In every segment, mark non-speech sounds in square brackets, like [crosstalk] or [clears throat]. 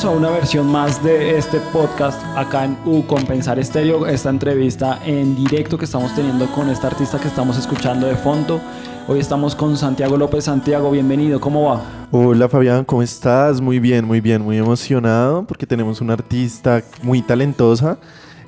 Bienvenidos a una versión más de este podcast acá en U Compensar Estéreo, esta entrevista en directo que estamos teniendo con esta artista que estamos escuchando de fondo. Hoy estamos con Santiago López. Santiago, bienvenido, ¿cómo va? Hola Fabián, ¿cómo estás? Muy bien, muy bien, muy emocionado porque tenemos una artista muy talentosa,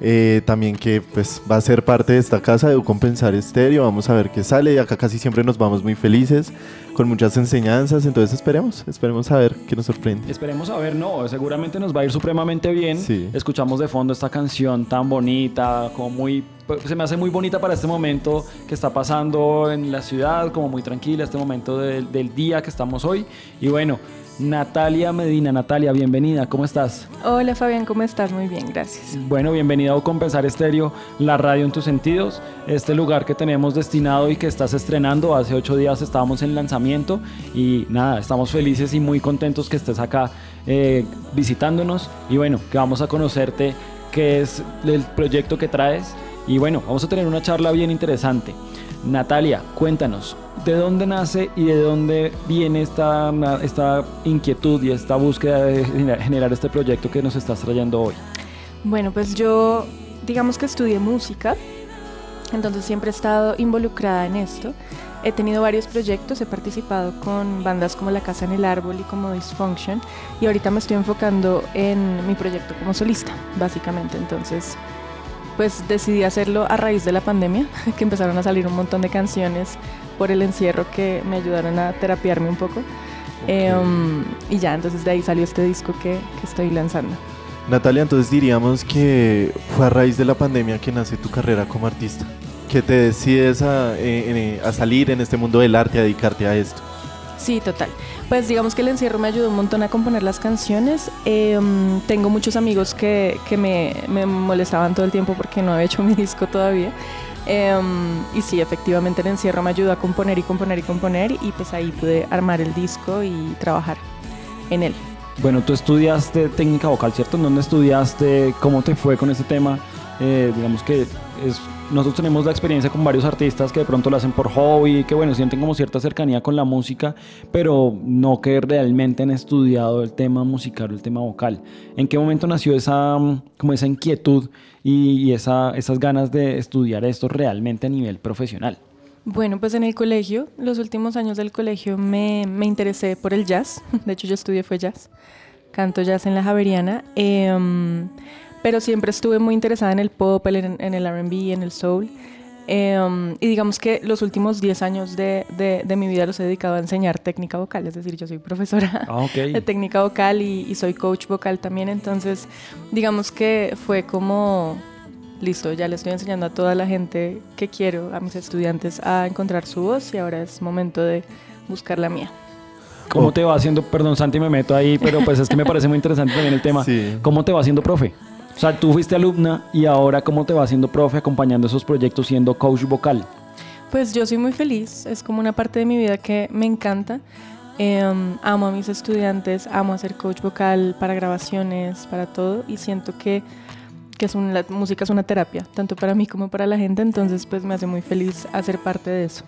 eh, también que pues va a ser parte de esta casa de Compensar Estéreo, vamos a ver qué sale, acá casi siempre nos vamos muy felices, con muchas enseñanzas, entonces esperemos, esperemos a ver qué nos sorprende. Esperemos a ver, no, seguramente nos va a ir supremamente bien. Sí. Escuchamos de fondo esta canción tan bonita, como muy, se me hace muy bonita para este momento que está pasando en la ciudad, como muy tranquila, este momento del- del día que estamos hoy. Y bueno, Natalia Medina, Natalia, bienvenida, ¿cómo estás? Hola Fabián, ¿cómo estás? Muy bien, gracias. Bueno, bienvenido a Compensar Estéreo, la radio en tus sentidos, este lugar que tenemos destinado y que estás estrenando. Hace ocho días estábamos en lanzamiento y nada, estamos felices y muy contentos que estés acá eh, visitándonos y bueno, que vamos a conocerte qué es el proyecto que traes y bueno, vamos a tener una charla bien interesante. Natalia, cuéntanos, ¿de dónde nace y de dónde viene esta, esta inquietud y esta búsqueda de generar este proyecto que nos estás trayendo hoy? Bueno, pues yo digamos que estudié música, entonces siempre he estado involucrada en esto. He tenido varios proyectos, he participado con bandas como La Casa en el Árbol y como Dysfunction y ahorita me estoy enfocando en mi proyecto como solista, básicamente. Entonces, pues decidí hacerlo a raíz de la pandemia, [laughs] que empezaron a salir un montón de canciones por el encierro que me ayudaron a terapiarme un poco. Eh, um, y ya, entonces de ahí salió este disco que, que estoy lanzando. Natalia, entonces diríamos que fue a raíz de la pandemia que nace tu carrera como artista, que te decides a, eh, eh, a salir en este mundo del arte, a dedicarte a esto. Sí, total. Pues digamos que el encierro me ayudó un montón a componer las canciones. Um, tengo muchos amigos que, que me, me molestaban todo el tiempo porque no había hecho mi [laughs] disco todavía. Um, y sí, efectivamente el encierro me ayudó a componer y componer y componer y pues ahí pude armar el disco y trabajar en él. Bueno, tú estudiaste técnica vocal, ¿cierto? ¿En dónde estudiaste? ¿Cómo te fue con este tema? Eh, digamos que es, nosotros tenemos la experiencia con varios artistas que de pronto lo hacen por hobby, que bueno, sienten como cierta cercanía con la música, pero no que realmente han estudiado el tema musical o el tema vocal. ¿En qué momento nació esa, mm, como esa inquietud y, y esa, esas ganas de estudiar esto realmente a nivel profesional? Bueno, pues en el colegio, los últimos años del colegio me, me interesé por el jazz. [laughs] De hecho, yo estudié fue jazz. Canto jazz en la Javeriana. Eh, um, pero siempre estuve muy interesada en el pop, en, en el RB, en el soul. Eh, um, y digamos que los últimos 10 años de, de, de, mi vida los he dedicado a enseñar técnica vocal. Es decir, yo soy profesora ah, okay. [laughs] de técnica vocal y, y soy coach vocal también. Entonces, digamos que fue como listo, ya le estoy enseñando a toda la gente que quiero, a mis estudiantes, a encontrar su voz y ahora es momento de buscar la mía. ¿Cómo te va haciendo? Perdón, Santi, me meto ahí, pero pues es que me parece muy interesante también el tema. [laughs] Sí. ¿Cómo te va haciendo profe? O sea, tú fuiste alumna y ahora ¿cómo te va haciendo profe acompañando esos proyectos siendo coach vocal? Pues yo soy muy feliz, es como una parte de mi vida que me encanta. Eh, amo a mis estudiantes, amo hacer coach vocal para grabaciones, para todo y siento que que es un, la música es una terapia, tanto para mí como para la gente, entonces pues me hace muy feliz hacer parte de eso.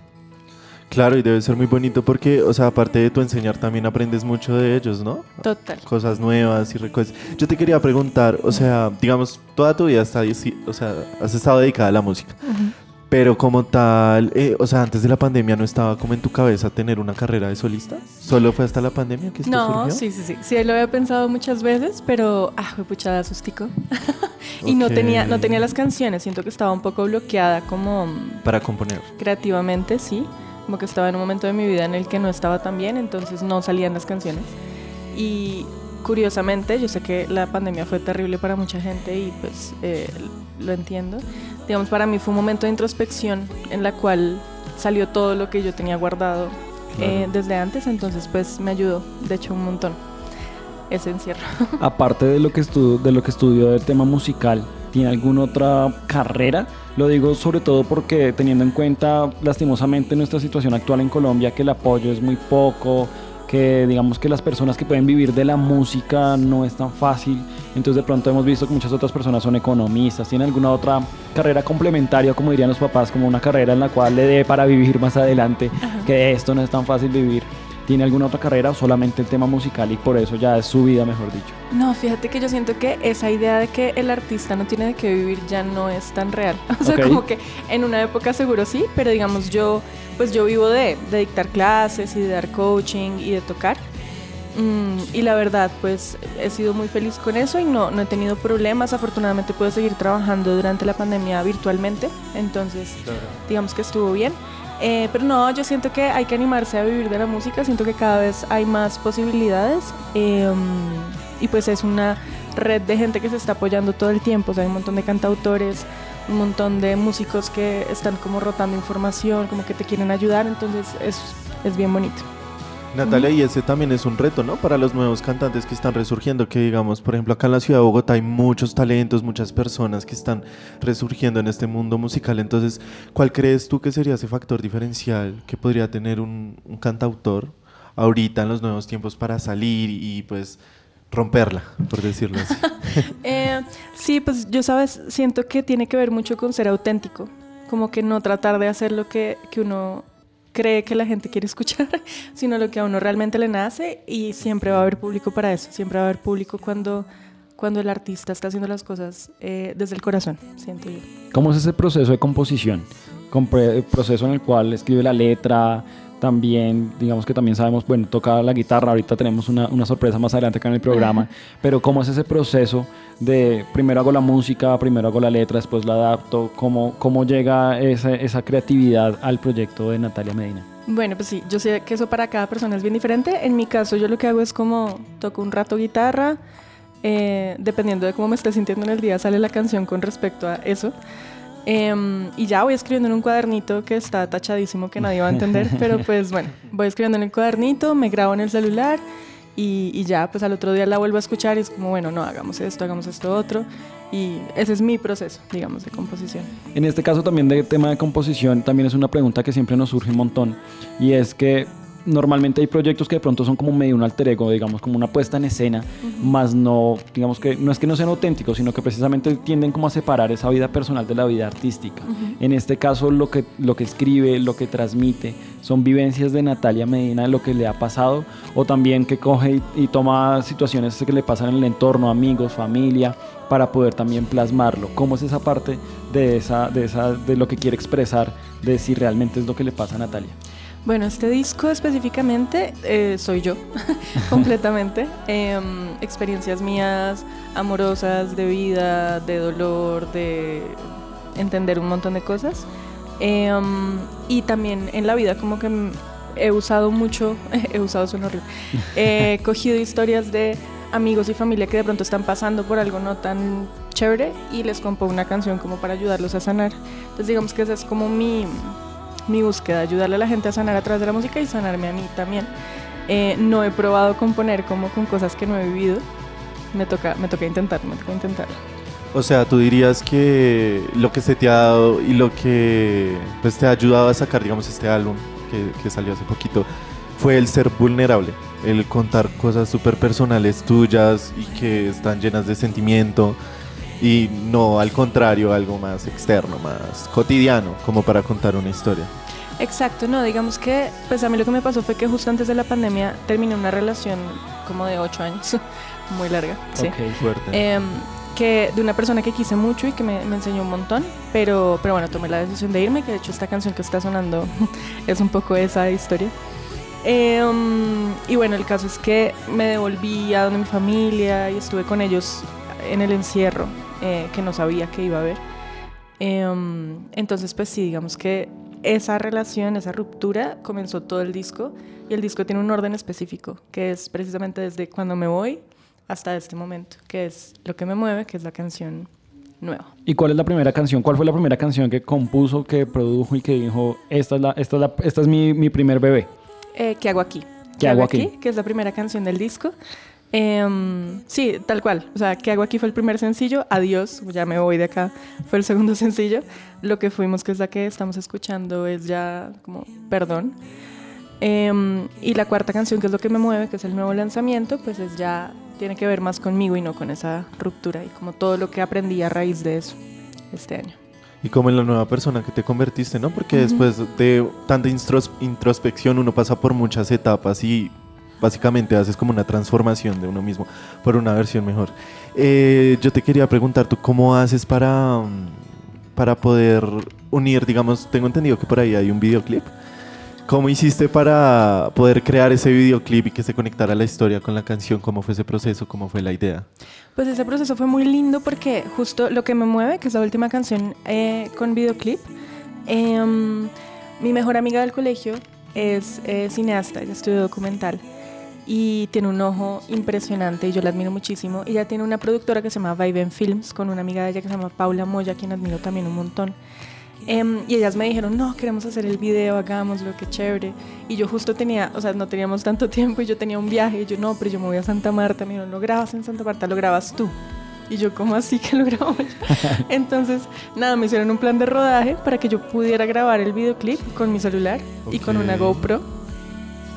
Claro, y debe ser muy bonito porque, o sea, aparte de tu enseñar, también aprendes mucho de ellos, ¿no? Total. Cosas nuevas y cosas. Yo te quería preguntar, o sea, digamos, toda tu vida está, o sea, has estado dedicada a la música. Uh -huh. Pero como tal, eh, o sea, antes de la pandemia no estaba como en tu cabeza tener una carrera de solista. ¿Solo fue hasta la pandemia que esto no, surgió? sí, sí, sí. Sí, lo había pensado muchas veces, pero, ah, fue puchada, sustico. [laughs] y okay. no, tenía, no tenía las canciones, siento que estaba un poco bloqueada como... Para componer. Creativamente, sí. Como que estaba en un momento de mi vida en el que no estaba tan bien, entonces no salían las canciones. Y curiosamente, yo sé que la pandemia fue terrible para mucha gente y pues eh, lo entiendo. Digamos, para mí fue un momento de introspección en la cual salió todo lo que yo tenía guardado eh, desde antes, entonces pues me ayudó, de hecho, un montón ese encierro. [laughs] Aparte de lo que estudió, de lo que estudió del tema musical, ¿tiene alguna otra carrera? Lo digo sobre todo porque teniendo en cuenta lastimosamente nuestra situación actual en Colombia, que el apoyo es muy poco, que digamos que las personas que pueden vivir de la música no es tan fácil. Entonces de pronto hemos visto que muchas otras personas son economistas, tienen alguna otra carrera complementaria, como dirían los papás, como una carrera en la cual le dé para vivir más adelante, que esto no es tan fácil vivir. ¿Tiene alguna otra carrera o solamente el tema musical y por eso ya es su vida, mejor dicho? No, fíjate que yo siento que esa idea de que el artista no tiene de qué vivir ya no es tan real. [laughs] O sea, Ok. como que en una época seguro sí, pero digamos yo, pues yo vivo de, de dictar clases y de dar coaching y de tocar. Mm, y la verdad, pues he sido muy feliz con eso y no, no he tenido problemas. Afortunadamente puedo seguir trabajando durante la pandemia virtualmente, entonces digamos que estuvo bien. Eh, pero no, yo siento que hay que animarse a vivir de la música, siento que cada vez hay más posibilidades eh, y pues es una red de gente que se está apoyando todo el tiempo, o sea, hay un montón de cantautores, un montón de músicos que están como rotando información, como que te quieren ayudar, entonces es, es bien bonito. Natalia, y ese también es un reto, ¿no? Para los nuevos cantantes que están resurgiendo, que digamos, por ejemplo, acá en la ciudad de Bogotá hay muchos talentos, muchas personas que están resurgiendo en este mundo musical. Entonces, ¿cuál crees tú que sería ese factor diferencial que podría tener un, cantautor ahorita en los nuevos tiempos para salir y pues romperla, por decirlo así? [laughs] Eh, sí, pues yo sabes, siento que tiene que ver mucho con ser auténtico, como que no tratar de hacer lo que, que uno cree que la gente quiere escuchar, [laughs] sino lo que a uno realmente le nace y siempre va a haber público para eso, siempre va a haber público cuando, cuando el artista está haciendo las cosas eh, desde el corazón, siento yo. ¿Cómo es ese proceso de composición? Compre- proceso en el cual escribe la letra, también, digamos que también sabemos, bueno, toca la guitarra, ahorita tenemos una, una sorpresa más adelante acá en el programa, pero ¿cómo es ese proceso de primero hago la música, primero hago la letra, después la adapto? ¿Cómo, cómo llega esa, esa creatividad al proyecto de Natalia Medina? Bueno, pues sí, yo sé que eso para cada persona es bien diferente. En mi caso, yo lo que hago es como toco un rato guitarra, eh, dependiendo de cómo me esté sintiendo en el día, sale la canción con respecto a eso. Em, y ya voy escribiendo en un cuadernito que está tachadísimo, que nadie va a entender, [laughs] pero pues bueno, voy escribiendo en el cuadernito, me grabo en el celular y, y ya, pues al otro día la vuelvo a escuchar y es como, bueno, no, hagamos esto, hagamos esto otro. Y ese es mi proceso, digamos, de composición. En este caso también de tema de composición, también es una pregunta que siempre nos surge un montón. Y es que normalmente hay proyectos que de pronto son como medio un alter ego, digamos, como una puesta en escena, más no, digamos que no es que no sean auténticos, sino que precisamente tienden como a separar esa vida personal de la vida artística. En este caso lo que, lo que escribe, lo que transmite, son vivencias de Natalia Medina, de lo que le ha pasado, o también que coge y, y toma situaciones que le pasan en el entorno, amigos, familia, para poder también plasmarlo. ¿Cómo es esa parte de, esa, de, esa, de lo que quiere expresar, de si realmente es lo que le pasa a Natalia? Bueno, este disco específicamente eh, soy yo, [laughs] completamente. [laughs] Em, experiencias mías, amorosas, de vida, de dolor, de entender un montón de cosas. Em, y también en la vida como que he usado mucho, [laughs] he usado suena horrible, he cogido historias de amigos y familia que de pronto están pasando por algo no tan chévere y les compongo una canción como para ayudarlos a sanar. Entonces digamos que esa es como mi, mi búsqueda, ayudarle a la gente a sanar a través de la música y sanarme a mí también. Eh, no he probado componer como con cosas que no he vivido. Me toca, me toca intentar, me toca intentar. O sea, tú dirías que lo que se te ha dado y lo que pues, te ha ayudado a sacar, digamos, este álbum que, que salió hace poquito, fue el ser vulnerable, el contar cosas súper personales tuyas y que están llenas de sentimiento y no al contrario, algo más externo, más cotidiano, como para contar una historia. Exacto, no, digamos que, pues a mí lo que me pasó fue que justo antes de la pandemia terminé una relación como de ocho años, [laughs] muy larga, sí. Fuerte. Em, que de una persona que quise mucho y que me, me enseñó un montón, pero, pero bueno, tomé la decisión de irme, que de hecho esta canción que está sonando [laughs] es un poco esa historia. Em, y bueno, el caso es que me devolví a donde mi familia y estuve con ellos en el encierro, eh, que no sabía que iba a haber. Em, entonces, pues sí, digamos que esa relación, esa ruptura, comenzó todo el disco. Y el disco tiene un orden específico, que es precisamente desde cuando me voy hasta este momento, que es lo que me mueve, que es la canción nueva. ¿Y cuál es la primera canción? ¿Cuál fue la primera canción que compuso, que produjo y que dijo, esta es, la, esta es, la- esta es mi, mi primer bebé? Eh, ¿Qué hago aquí? ¿Qué hago aquí? Que es la primera canción del disco. Em, sí, tal cual. O sea, ¿qué hago aquí? Fue el primer sencillo. Adiós, ya me voy de acá. Fue el segundo [laughs] sencillo. Lo que fuimos, que es la que estamos escuchando, es ya como perdón. Em, y la cuarta canción, que es lo que me mueve, que es el nuevo lanzamiento, pues es ya tiene que ver más conmigo y no con esa ruptura y como todo lo que aprendí a raíz de eso este año. Y como en la nueva persona que te convertiste, ¿no? Porque después de tanta introspección uno pasa por muchas etapas y básicamente haces como una transformación de uno mismo por una versión mejor. Eh, yo te quería preguntar, ¿tú cómo haces para, mm, para poder unir, digamos, tengo entendido que por ahí hay un videoclip? ¿Cómo hiciste para poder crear ese videoclip y que se conectara la historia con la canción? ¿Cómo fue ese proceso? ¿Cómo fue la idea? Pues ese proceso fue muy lindo porque justo lo que me mueve, que es la última canción eh, con videoclip, em, mi mejor amiga del colegio es eh, cineasta, ella estudió documental y tiene un ojo impresionante y yo la admiro muchísimo. Ella tiene una productora que se llama Viven Films con una amiga de ella que se llama Paula Moya, quien admiro también un montón. Em, y ellas me dijeron, no, queremos hacer el video, hagámoslo, qué chévere. Y yo justo tenía, o sea, no teníamos tanto [laughs] tiempo y yo tenía un viaje. Y yo, no, pero yo me voy a Santa Marta. Me dijeron, lo grabas en Santa Marta, lo grabas tú. Y yo, ¿cómo así que lo grabo yo? [laughs] Entonces, nada, me hicieron un plan de rodaje para que yo pudiera grabar el videoclip con mi celular y con una. GoPro.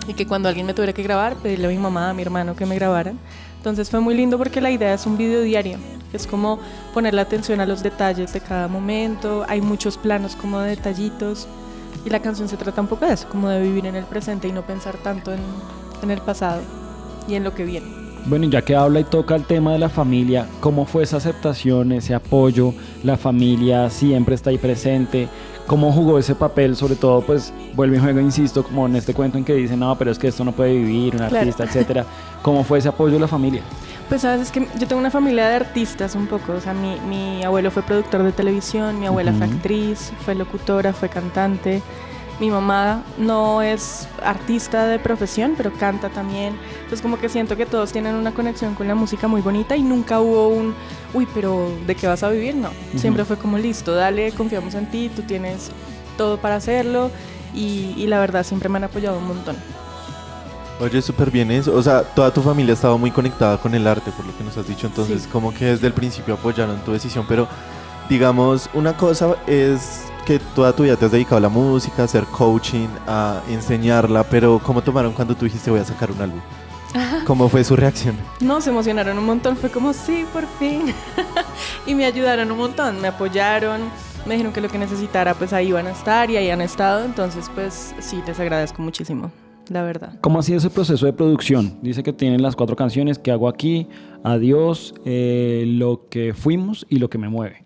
Y que cuando alguien me tuviera que grabar, pedirle a mi mamá, a mi hermano que me grabaran. Entonces fue muy lindo porque la idea es un video diario. Es como ponerle atención a los detalles de cada momento. Hay muchos planos como de detallitos. Y la canción se trata un poco de eso, como de vivir en el presente y no pensar tanto en, en el pasado y en lo que viene. Bueno, y ya que habla y toca el tema de la familia, ¿cómo fue esa aceptación, ese apoyo? La familia siempre está ahí presente. ¿Cómo jugó ese papel? Sobre todo, pues, vuelve y juego, insisto, como en este cuento en que dicen, no, pero es que esto no puede vivir, un Claro. artista, [laughs] etcétera. ¿Cómo fue ese apoyo de la familia? Pues sabes, es que yo tengo una familia de artistas un poco, o sea, mi, mi abuelo fue productor de televisión, mi abuela fue actriz, fue locutora, fue cantante, mi mamá no es artista de profesión, pero canta también, entonces como que siento que todos tienen una conexión con la música muy bonita y nunca hubo un, uy, pero ¿de qué vas a vivir? No, siempre fue como listo, dale, confiamos en ti, tú tienes todo para hacerlo y, y la verdad siempre me han apoyado un montón. Oye, súper bien eso. O sea, toda tu familia estaba muy conectada con el arte, por lo que nos has dicho. Entonces, Sí. como que desde el principio apoyaron tu decisión. Pero, digamos, una cosa es que toda tu vida te has dedicado a la música, a hacer coaching, a enseñarla. Pero, ¿cómo tomaron cuando tú dijiste voy a sacar un álbum? [laughs] ¿Cómo fue su reacción? No, se emocionaron un montón, fue como, sí, por fin. [laughs] y me ayudaron un montón, me apoyaron, me dijeron que lo que necesitara, pues ahí iban a estar y ahí han estado. Entonces, pues sí, les agradezco muchísimo, la verdad. ¿Cómo ha sido ese proceso de producción? Dice que tienen las cuatro canciones, ¿Qué hago aquí? Adiós, eh, Lo que fuimos y Lo que me mueve.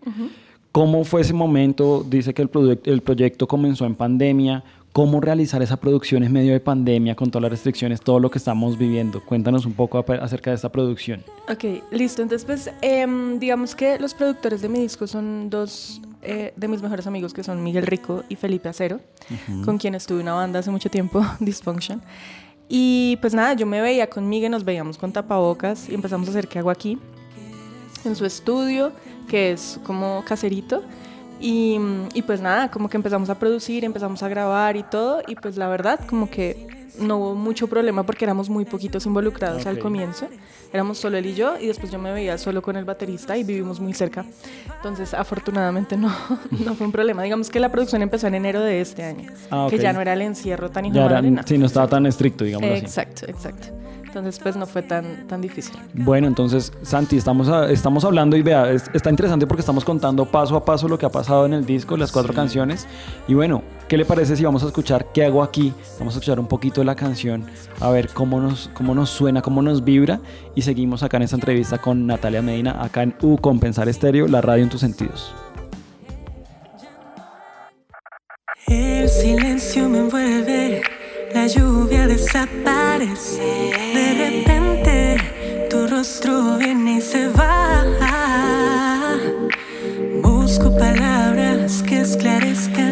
¿Cómo fue ese momento? Dice que el, el proyecto comenzó en pandemia. ¿Cómo realizar esa producción en medio de pandemia con todas las restricciones, todo lo que estamos viviendo? Cuéntanos un poco acerca de esta producción. Ok, listo. Entonces, pues, em, digamos que los productores de mi disco son dos eh, de mis mejores amigos, que son Miguel Rico y Felipe Acero, con quienes tuve una banda hace mucho tiempo, [laughs] Dysfunction. Y pues nada, yo me veía con Miguel, nos veíamos con tapabocas y empezamos a hacer qué hago aquí, en su estudio, que es como caserito. Y, y pues nada, como que empezamos a producir, empezamos a grabar y todo. Y pues la verdad, como que no hubo mucho problema porque éramos muy poquitos involucrados al Ok. comienzo. Éramos solo él y yo y después yo me veía solo con el baterista y vivimos muy cerca. Entonces, afortunadamente no, [laughs] no fue un problema. Digamos que la producción empezó en enero de este año, Ah, que ok. ya no era el encierro tan hijo Ya de era, madre, no. sí, no estaba tan estricto, digamos así. Exacto, exacto. Entonces, pues no fue tan, tan difícil. Bueno, entonces, Santi, estamos, a- estamos hablando y vea, es- está interesante porque estamos contando paso a paso lo que ha pasado en el disco, las cuatro canciones. Y bueno, ¿qué le parece si vamos a escuchar qué hago aquí? Vamos a escuchar un poquito de la canción, a ver cómo nos, cómo nos suena, cómo nos vibra. Y seguimos acá en esta entrevista con Natalia Medina, acá en U Compensar Estéreo, la radio en tus sentidos. El silencio me envuelve, la lluvia desaparece. De repente tu rostro viene y se va. Busco palabras que esclarezcan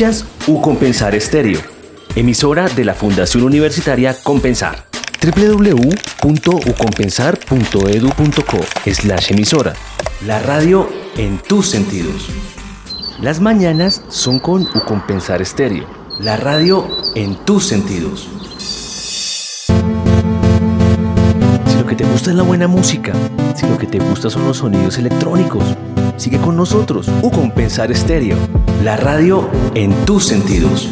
Escuchas U Compensar Estéreo, emisora de la Fundación Universitaria Compensar. www.ucompensar.edu.co slash emisora. La radio en tus sentidos. Las mañanas son con U Compensar Estéreo. La radio en tus sentidos. Si lo que te gusta es la buena música, si lo que te gusta son los sonidos electrónicos, sigue con nosotros. U Compensar Estéreo. La radio en tus sentidos.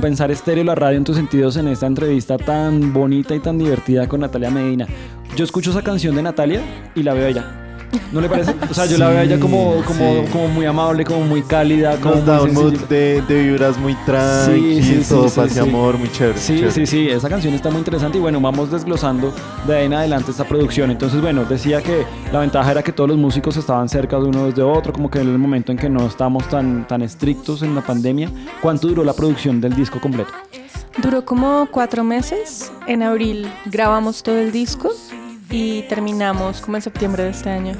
U Compensar Estéreo, la radio en tus sentidos, en esta entrevista tan bonita y tan divertida con Natalia Medina. Yo escucho esa canción de Natalia y la veo a ella. ¿No le parece? O sea, yo la veo a ella como, como, sí. como muy amable, como muy cálida, como Nos da muy un mood sencilla. de, de vibras muy tranqui, Sí, sí, todo sí, paz y sí. amor, muy chévere. Sí, chévere. sí, sí, esa canción está muy interesante y bueno, vamos desglosando de ahí en adelante esta producción. Entonces, bueno, decía que la ventaja era que todos los músicos estaban cerca de uno desde otro, como que en el momento en que no estamos tan, tan estrictos en la pandemia. ¿Cuánto duró la producción del disco completo? Duró como cuatro meses. En abril grabamos todo el disco y terminamos como en septiembre de este año.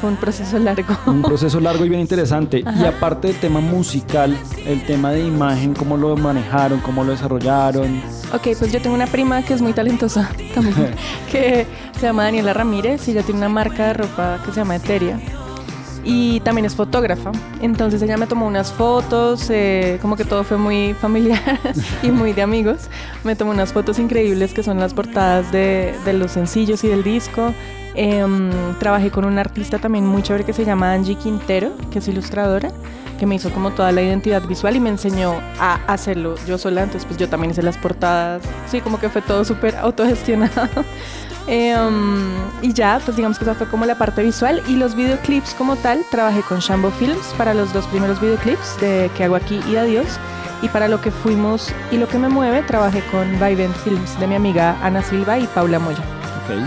Fue un proceso largo. Un [laughs] proceso largo y bien interesante. Y aparte del tema musical, el tema de imagen, cómo lo manejaron, cómo lo desarrollaron. Ok, pues yo tengo una prima que es muy talentosa [laughs] también, [laughs] que se llama Daniela Ramírez y ella tiene una marca de ropa que se llama Eteria. Y también es fotógrafa. Entonces ella me tomó unas fotos, eh, como que todo fue muy familiar [laughs] y muy de amigos. Me tomó unas fotos increíbles que son las portadas de, de los sencillos y del disco. Em, trabajé con una artista también muy chévere que se llama Angie Quintero, que es ilustradora, que me hizo como toda la identidad visual y me enseñó a hacerlo yo sola. Entonces pues yo también hice las portadas. Sí, como que fue todo súper autogestionado. [laughs] Em, y ya, pues digamos que esa fue como la parte visual. Y los videoclips como tal, trabajé con Shambo Films para los dos primeros videoclips de ¿Qué hago aquí? y Adiós. Y para lo que fuimos y lo que me mueve, trabajé con Vivent Films de mi amiga Ana Silva y Paula Moya. Ok.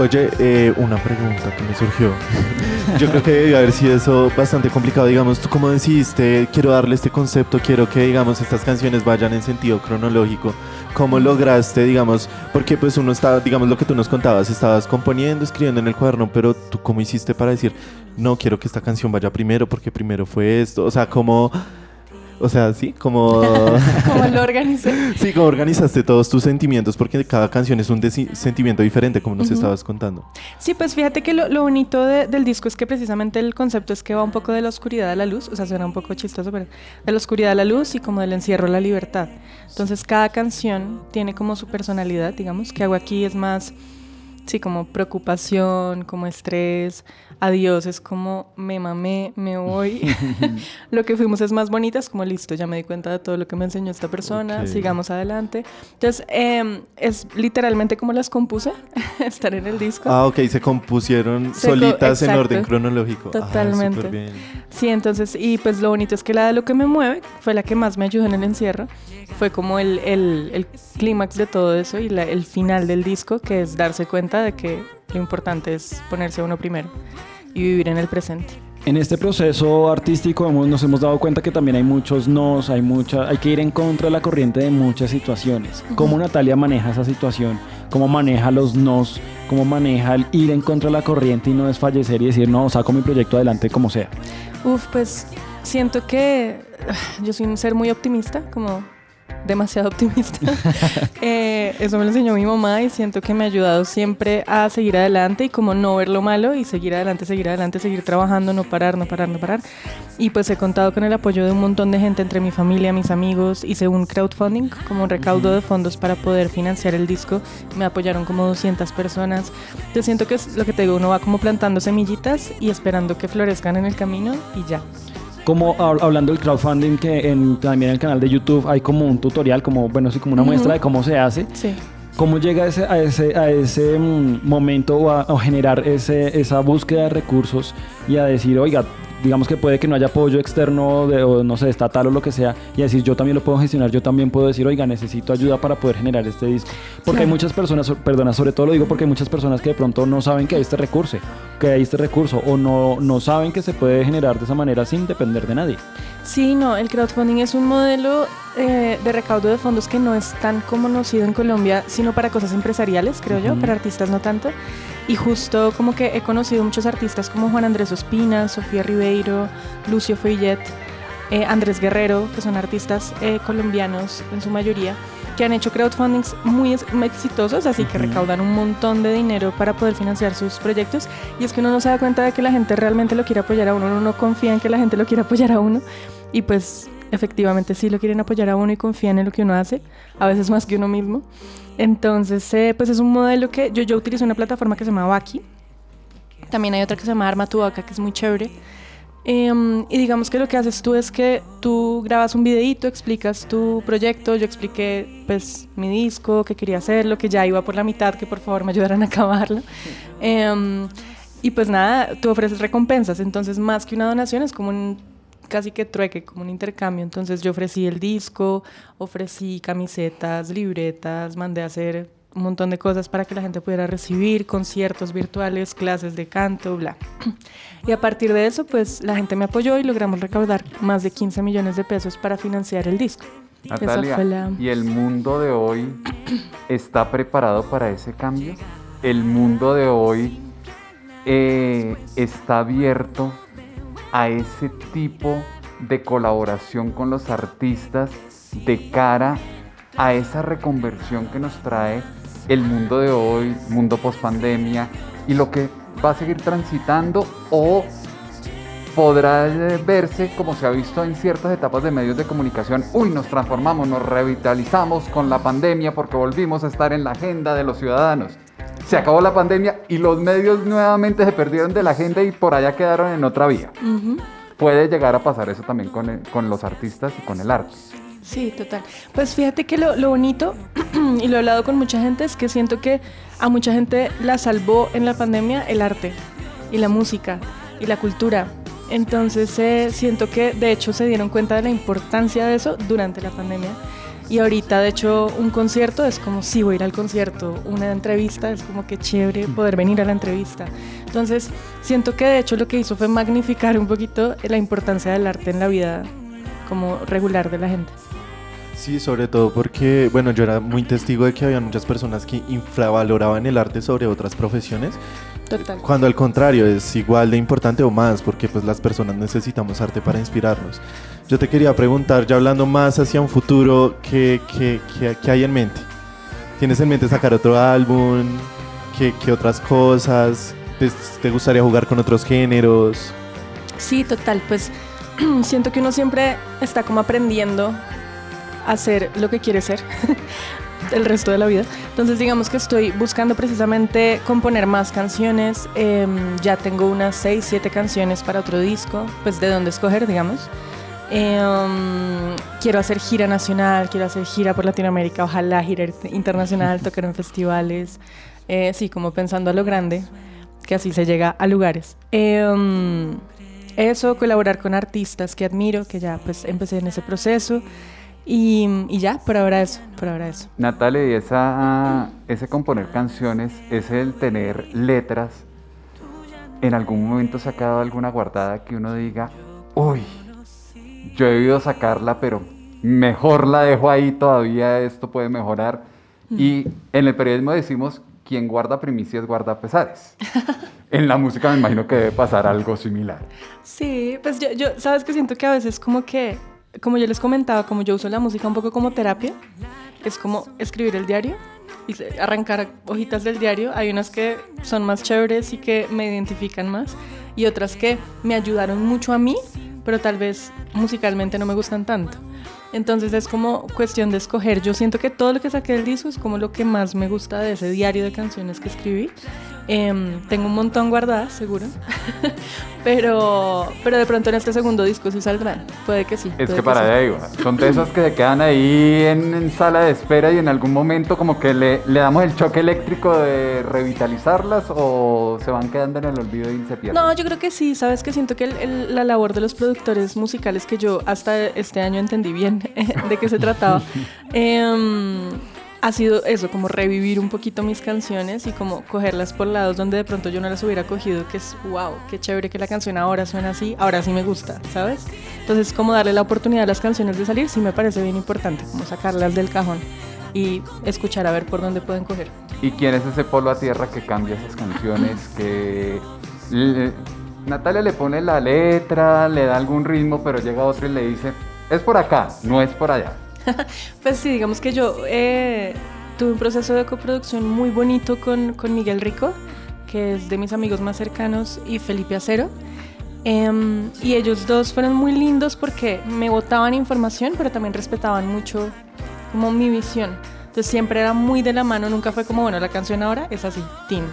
Oye, eh, una pregunta que me surgió. [laughs] Yo creo que debe haber sido eso bastante complicado. Digamos, ¿tú cómo decidiste? Quiero darle este concepto, quiero que, digamos, estas canciones vayan en sentido cronológico. ¿Cómo lograste, digamos? Porque pues uno estaba, digamos, lo que tú nos contabas, estabas componiendo, escribiendo en el cuaderno, pero ¿tú cómo hiciste para decir, no, quiero que esta canción vaya primero porque primero fue esto? O sea, ¿cómo...? O sea, sí, como... [laughs] ¿Cómo lo organicé? [laughs] Sí, como organizaste todos tus sentimientos, porque cada canción es un sentimiento diferente, como nos estabas contando. Sí, pues fíjate que lo, lo bonito de- del disco es que precisamente el concepto es que va un poco de la oscuridad a la luz, o sea, suena un poco chistoso, pero de la oscuridad a la luz y como del encierro a la libertad. Entonces cada canción tiene como su personalidad, digamos, que hago aquí es más, sí, como preocupación, como estrés, adiós, es como me mamé, me voy. [laughs] [laughs] lo que fuimos es más bonita, es como listo, ya me di cuenta de todo lo que me enseñó esta persona, sigamos adelante. Entonces, em, es literalmente como las compuse, [laughs] estar en el disco. Ah, ok, se compusieron Se co- solitas en orden cronológico. Totalmente. bien. Sí, entonces, y pues lo bonito es que la de lo que me mueve fue la que más me ayudó en el encierro. Fue como el, el, el clímax de todo eso y la- el final del disco, que es darse cuenta de que lo importante es ponerse a uno primero y vivir en el presente. En este proceso artístico hemos- nos hemos dado cuenta que también hay muchos nos, hay mucha, hay que ir en contra de la corriente de muchas situaciones. ¿Cómo Natalia maneja esa situación? ¿Cómo maneja los nos? ¿Cómo maneja el ir en contra de la corriente y no desfallecer y decir, no, saco mi proyecto adelante como sea? Uf, pues siento que ah, yo soy un ser muy optimista, como demasiado optimista. [laughs] Eh, eso me lo enseñó mi mamá y siento que me ha ayudado siempre a seguir adelante y como no ver lo malo y seguir adelante, seguir adelante, seguir trabajando, no parar, no parar, no parar. Y pues he contado con el apoyo de un montón de gente entre mi familia, mis amigos. Hice un crowdfunding, como un recaudo de fondos para poder financiar el disco. Me apoyaron como 200 personas. Yo siento que es lo que te digo, uno va como plantando semillitas y esperando que florezcan en el camino y ya. Como hab- hablando del crowdfunding, que en, también en el canal de YouTube hay como un tutorial, como, bueno, sí, como una muestra de cómo se hace. Sí. ¿Cómo llega ese, a ese, a ese mm, momento o a, generar ese, esa búsqueda de recursos y a decir, oiga, digamos que puede que no haya apoyo externo de, o no sé, estatal o lo que sea, y decir yo también lo puedo gestionar, yo también puedo decir, oiga, necesito ayuda para poder generar este disco. Porque hay muchas personas, so- perdona, sobre todo lo digo porque hay muchas personas que de pronto no saben que hay este recurso, que hay este recurso, o no, no saben que se puede generar de esa manera sin depender de nadie. Sí, no, el crowdfunding es un modelo eh, de recaudo de fondos que no es tan conocido en Colombia, sino para cosas empresariales, creo yo, para artistas no tanto. Y justo como que he conocido muchos artistas como Juan Andrés Ospina, Sofía Ribeiro, Lucio Feillet, eh, Andrés Guerrero, que son artistas eh, colombianos en su mayoría, que han hecho crowdfundings muy ex- muy exitosos, así que recaudan un montón de dinero para poder financiar sus proyectos. Y es que uno no se da cuenta de que la gente realmente lo quiere apoyar a uno, uno no confía en que la gente lo quiera apoyar a uno. Y pues efectivamente sí lo quieren apoyar a uno y confían en lo que uno hace, a veces más que uno mismo. Entonces, eh, pues es un modelo que yo, yo utilizo una plataforma que se llama Baki. También hay otra que se llama Arma tu Vaca, que es muy chévere. Em, y digamos que lo que haces tú es que tú grabas un videíto, explicas tu proyecto, yo expliqué pues mi disco, que quería hacerlo, que ya iba por la mitad, que por favor me ayudaran a acabarlo. Em, y pues nada, tú ofreces recompensas, entonces más que una donación es como un casi que trueque, como un intercambio. Entonces yo ofrecí el disco, ofrecí camisetas, libretas, mandé a hacer un montón de cosas para que la gente pudiera recibir, conciertos virtuales, clases de canto, bla. Y a partir de eso, pues la gente me apoyó y logramos recaudar más de 15 millones de pesos para financiar el disco. Natalia, la- ¿y el mundo de hoy está preparado para ese cambio? ¿El mundo de hoy eh, está abierto a ese tipo de colaboración con los artistas de cara a esa reconversión que nos trae el mundo de hoy, mundo post pandemia y lo que va a seguir transitando o podrá eh, verse como se ha visto en ciertas etapas de medios de comunicación. Uy, nos transformamos, nos revitalizamos con la pandemia porque volvimos a estar en la agenda de los ciudadanos. Se acabó la pandemia y los medios nuevamente se perdieron de la agenda y por allá quedaron en otra vía. Puede llegar a pasar eso también con, el- con los artistas y con el arte. Sí, total. Pues fíjate que lo, lo bonito, [clears throat] y lo he hablado con mucha gente, es que siento que a mucha gente la salvó en la pandemia el arte y la música y la cultura. Entonces eh, siento que de hecho se dieron cuenta de la importancia de eso durante la pandemia. Y ahorita de hecho un concierto es como si voy a ir al concierto, una entrevista es como que chévere poder venir a la entrevista. Entonces siento que de hecho lo que hizo fue magnificar un poquito la importancia del arte en la vida como regular de la gente. Sí, sobre todo porque, bueno, yo era muy testigo de que había muchas personas que infravaloraban el arte sobre otras profesiones, Total. cuando al contrario es igual de importante o más, porque pues las personas necesitamos arte para inspirarnos. Yo te quería preguntar, ya hablando más hacia un futuro, ¿qué, qué, qué- qué hay en mente? ¿Tienes en mente sacar otro álbum? ¿Qué, qué otras cosas? ¿Te, te gustaría jugar con otros géneros? Sí, total. Pues [clears throat] siento que uno siempre está como aprendiendo a hacer lo que quiere ser [laughs] el resto de la vida. Entonces digamos que estoy buscando precisamente componer más canciones. Em, ya tengo unas 6, 7 canciones para otro disco, pues de dónde escoger, digamos. Em, quiero hacer gira nacional, quiero hacer gira por Latinoamérica, ojalá gira internacional, [laughs] tocar en festivales. Eh, sí, como pensando a lo grande, que así se llega a lugares. Em, eso, colaborar con artistas que admiro, que ya pues empecé en ese proceso. Y, y ya, por ahora eso, por ahora eso. Natalia, y esa, ese componer canciones, ese el tener letras, ¿en algún momento se ha quedado alguna guardada que uno diga, uy, yo he debido sacarla, pero mejor la dejo ahí, todavía esto puede mejorar? Y en el periodismo decimos, quien guarda primicias guarda pesares. [laughs] en la música me imagino que debe pasar algo similar. Sí, pues yo, yo, sabes que siento que a veces como que, como yo les comentaba, como yo uso la música un poco como terapia, es como escribir el diario y arrancar hojitas del diario. Hay unas que son más chéveres y que me identifican más y otras que me ayudaron mucho a mí, pero tal vez musicalmente no me gustan tanto. Entonces es como cuestión de escoger. Yo siento que todo lo que saqué del disco es como lo que más me gusta de ese diario de canciones que escribí. Em, tengo un montón guardadas, seguro. [laughs] pero, pero de pronto en este segundo disco sí saldrán. Puede que sí. Es que para sí. allá iba. Son de esas que se quedan ahí en, en sala de espera y en algún momento como que le, le damos el choque eléctrico de revitalizarlas o se van quedando en el olvido y se pierden. No, yo creo que sí, sabes que siento que el- el- la labor de los productores musicales que yo hasta este año entendí bien [laughs] de qué se trataba, [laughs] em, ha sido eso, como revivir un poquito mis canciones y como cogerlas por lados donde de pronto yo no las hubiera cogido, que es wow, qué chévere que la canción ahora suena así, ahora sí me gusta, ¿sabes? Entonces como darle la oportunidad a las canciones de salir sí me parece bien importante, como sacarlas del cajón y escuchar a ver por dónde pueden coger. ¿Y quién es ese polo a tierra que cambia esas canciones? [laughs] Que Natalia le pone la letra, le da algún ritmo, pero llega otro y le dice, es por acá, no es por allá. [laughs] Pues sí, digamos que yo eh, tuve un proceso de coproducción muy bonito con, con Miguel Rico, que es de mis amigos más cercanos, y Felipe Acero. Em, y ellos dos fueron muy lindos porque me botaban información, pero también respetaban mucho como mi visión. Entonces siempre era muy de la mano, nunca fue como, bueno, la canción ahora es así, tin.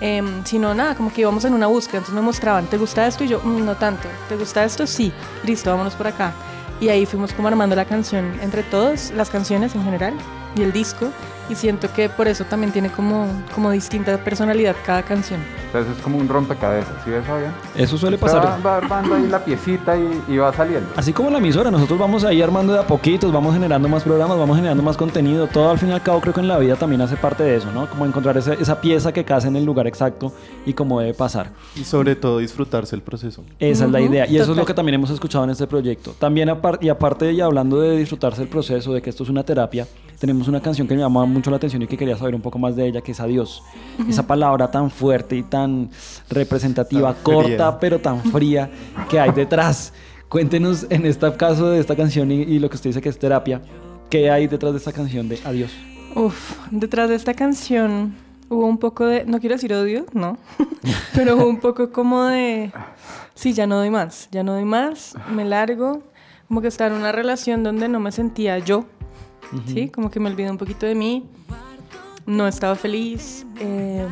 Em, sino nada, como que íbamos en una búsqueda, entonces me mostraban, ¿te gusta esto? Y yo, "Mm, no tanto, ¿te gusta esto? Sí, listo, vámonos por acá. Y ahí fuimos como armando la canción entre todos, las canciones en general y el disco. Y siento que por eso también tiene como, como distinta personalidad cada canción. Entonces es como un rompecabezas, ¿sí ves, Fabián? Eso suele pasar. Va, va armando ahí la piecita y, y va saliendo. Así como la emisora, nosotros vamos ahí armando de a poquitos, vamos generando más programas, vamos generando más contenido. Todo al fin y al cabo creo que en la vida también hace parte de eso, ¿no? Como encontrar esa, esa pieza que casa en el lugar exacto y cómo debe pasar. Y sobre todo disfrutarse el proceso. Esa es la idea. Y eso es lo total. que también hemos escuchado en este proyecto. También, y aparte y hablando de disfrutarse el proceso, de que esto es una terapia, tenemos una canción que me llamaba mucho la atención y que quería saber un poco más de ella, que es Adiós. Esa palabra tan fuerte y tan representativa, Tan corta, pero tan fría que hay detrás. Cuéntenos en este caso de esta canción y, y lo que usted dice que es terapia, ¿qué hay detrás de esta canción de Adiós? Uf, detrás de esta canción hubo un poco de, no quiero decir odio, no, [laughs] pero hubo un poco como de, sí, ya no doy más, ya no doy más, me largo, como que estaba en una relación donde no me sentía yo, ¿sí? Como que me olvidé un poquito de mí, no estaba feliz, eh,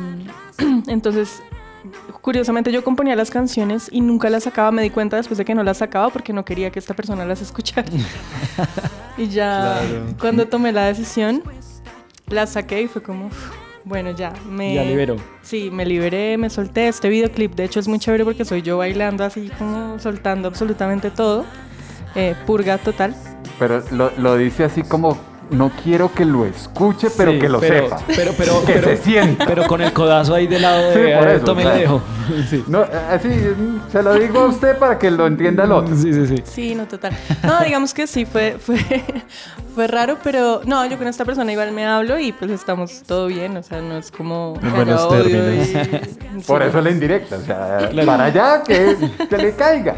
[clears throat] entonces... Curiosamente yo componía las canciones y nunca las sacaba, me di cuenta después de que no las sacaba porque no quería que esta persona las escuchara. [laughs] y ya Claro. cuando tomé la decisión, la saqué y fue como, uf, bueno, ya, me... Ya liberó. Sí, me liberé, me solté. Este videoclip, de hecho, es muy chévere porque soy yo bailando así como soltando absolutamente todo. Eh, purga total. Pero lo, lo dice así como, no quiero que lo escuche, pero Sí, que lo pero- sepa. Pero, pero, que pero, se sienta. pero con el codazo ahí del lado de Sí, por "A ver, eso, tome o sea, la dejo. [laughs] Sí. No, así, se lo digo a usted para que lo entienda el otro. Sí, sí, sí. Sí, no, total. No, digamos que sí, fue, fue, [laughs] fue raro, pero no, yo con esta persona igual me hablo y pues estamos todo bien, o sea, no es como... En buenos términos. y- [laughs] Por sí. eso la indirecta, o sea, Claro. para allá que, que le caiga.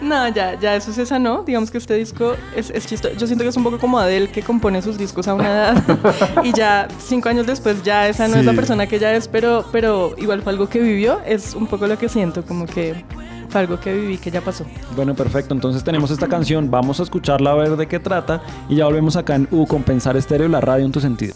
No, ya, ya eso se sanó. Digamos que este disco es, es chistoso. Yo siento que es un poco como Adele que compone sus discos a una edad [laughs] y ya cinco años después ya esa no es la persona que ella es, pero, pero igual fue algo que vivió. Es un poco lo que siento, como que fue algo que viví, que ya pasó. Bueno, perfecto. Entonces tenemos esta canción. Vamos a escucharla a ver de qué trata. Y ya volvemos acá en U Compensar Estéreo, la radio en tu sentido.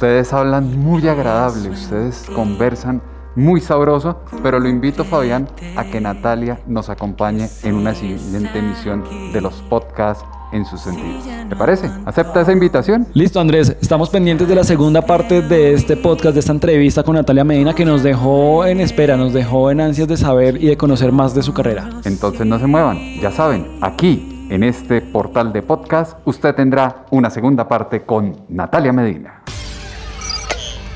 Ustedes hablan muy agradable, ustedes conversan muy sabroso, pero lo invito, Fabián, a que Natalia nos acompañe en una siguiente emisión de los podcasts en sus sentidos. ¿Te parece? ¿Acepta esa invitación? Listo, Andrés. Estamos pendientes de la segunda parte de este podcast, de esta entrevista con Natalia Medina, que nos dejó en espera, nos dejó en ansias de saber y de conocer más de su carrera. Entonces no se muevan, ya saben, aquí, en este portal de podcast, usted tendrá una segunda parte con Natalia Medina.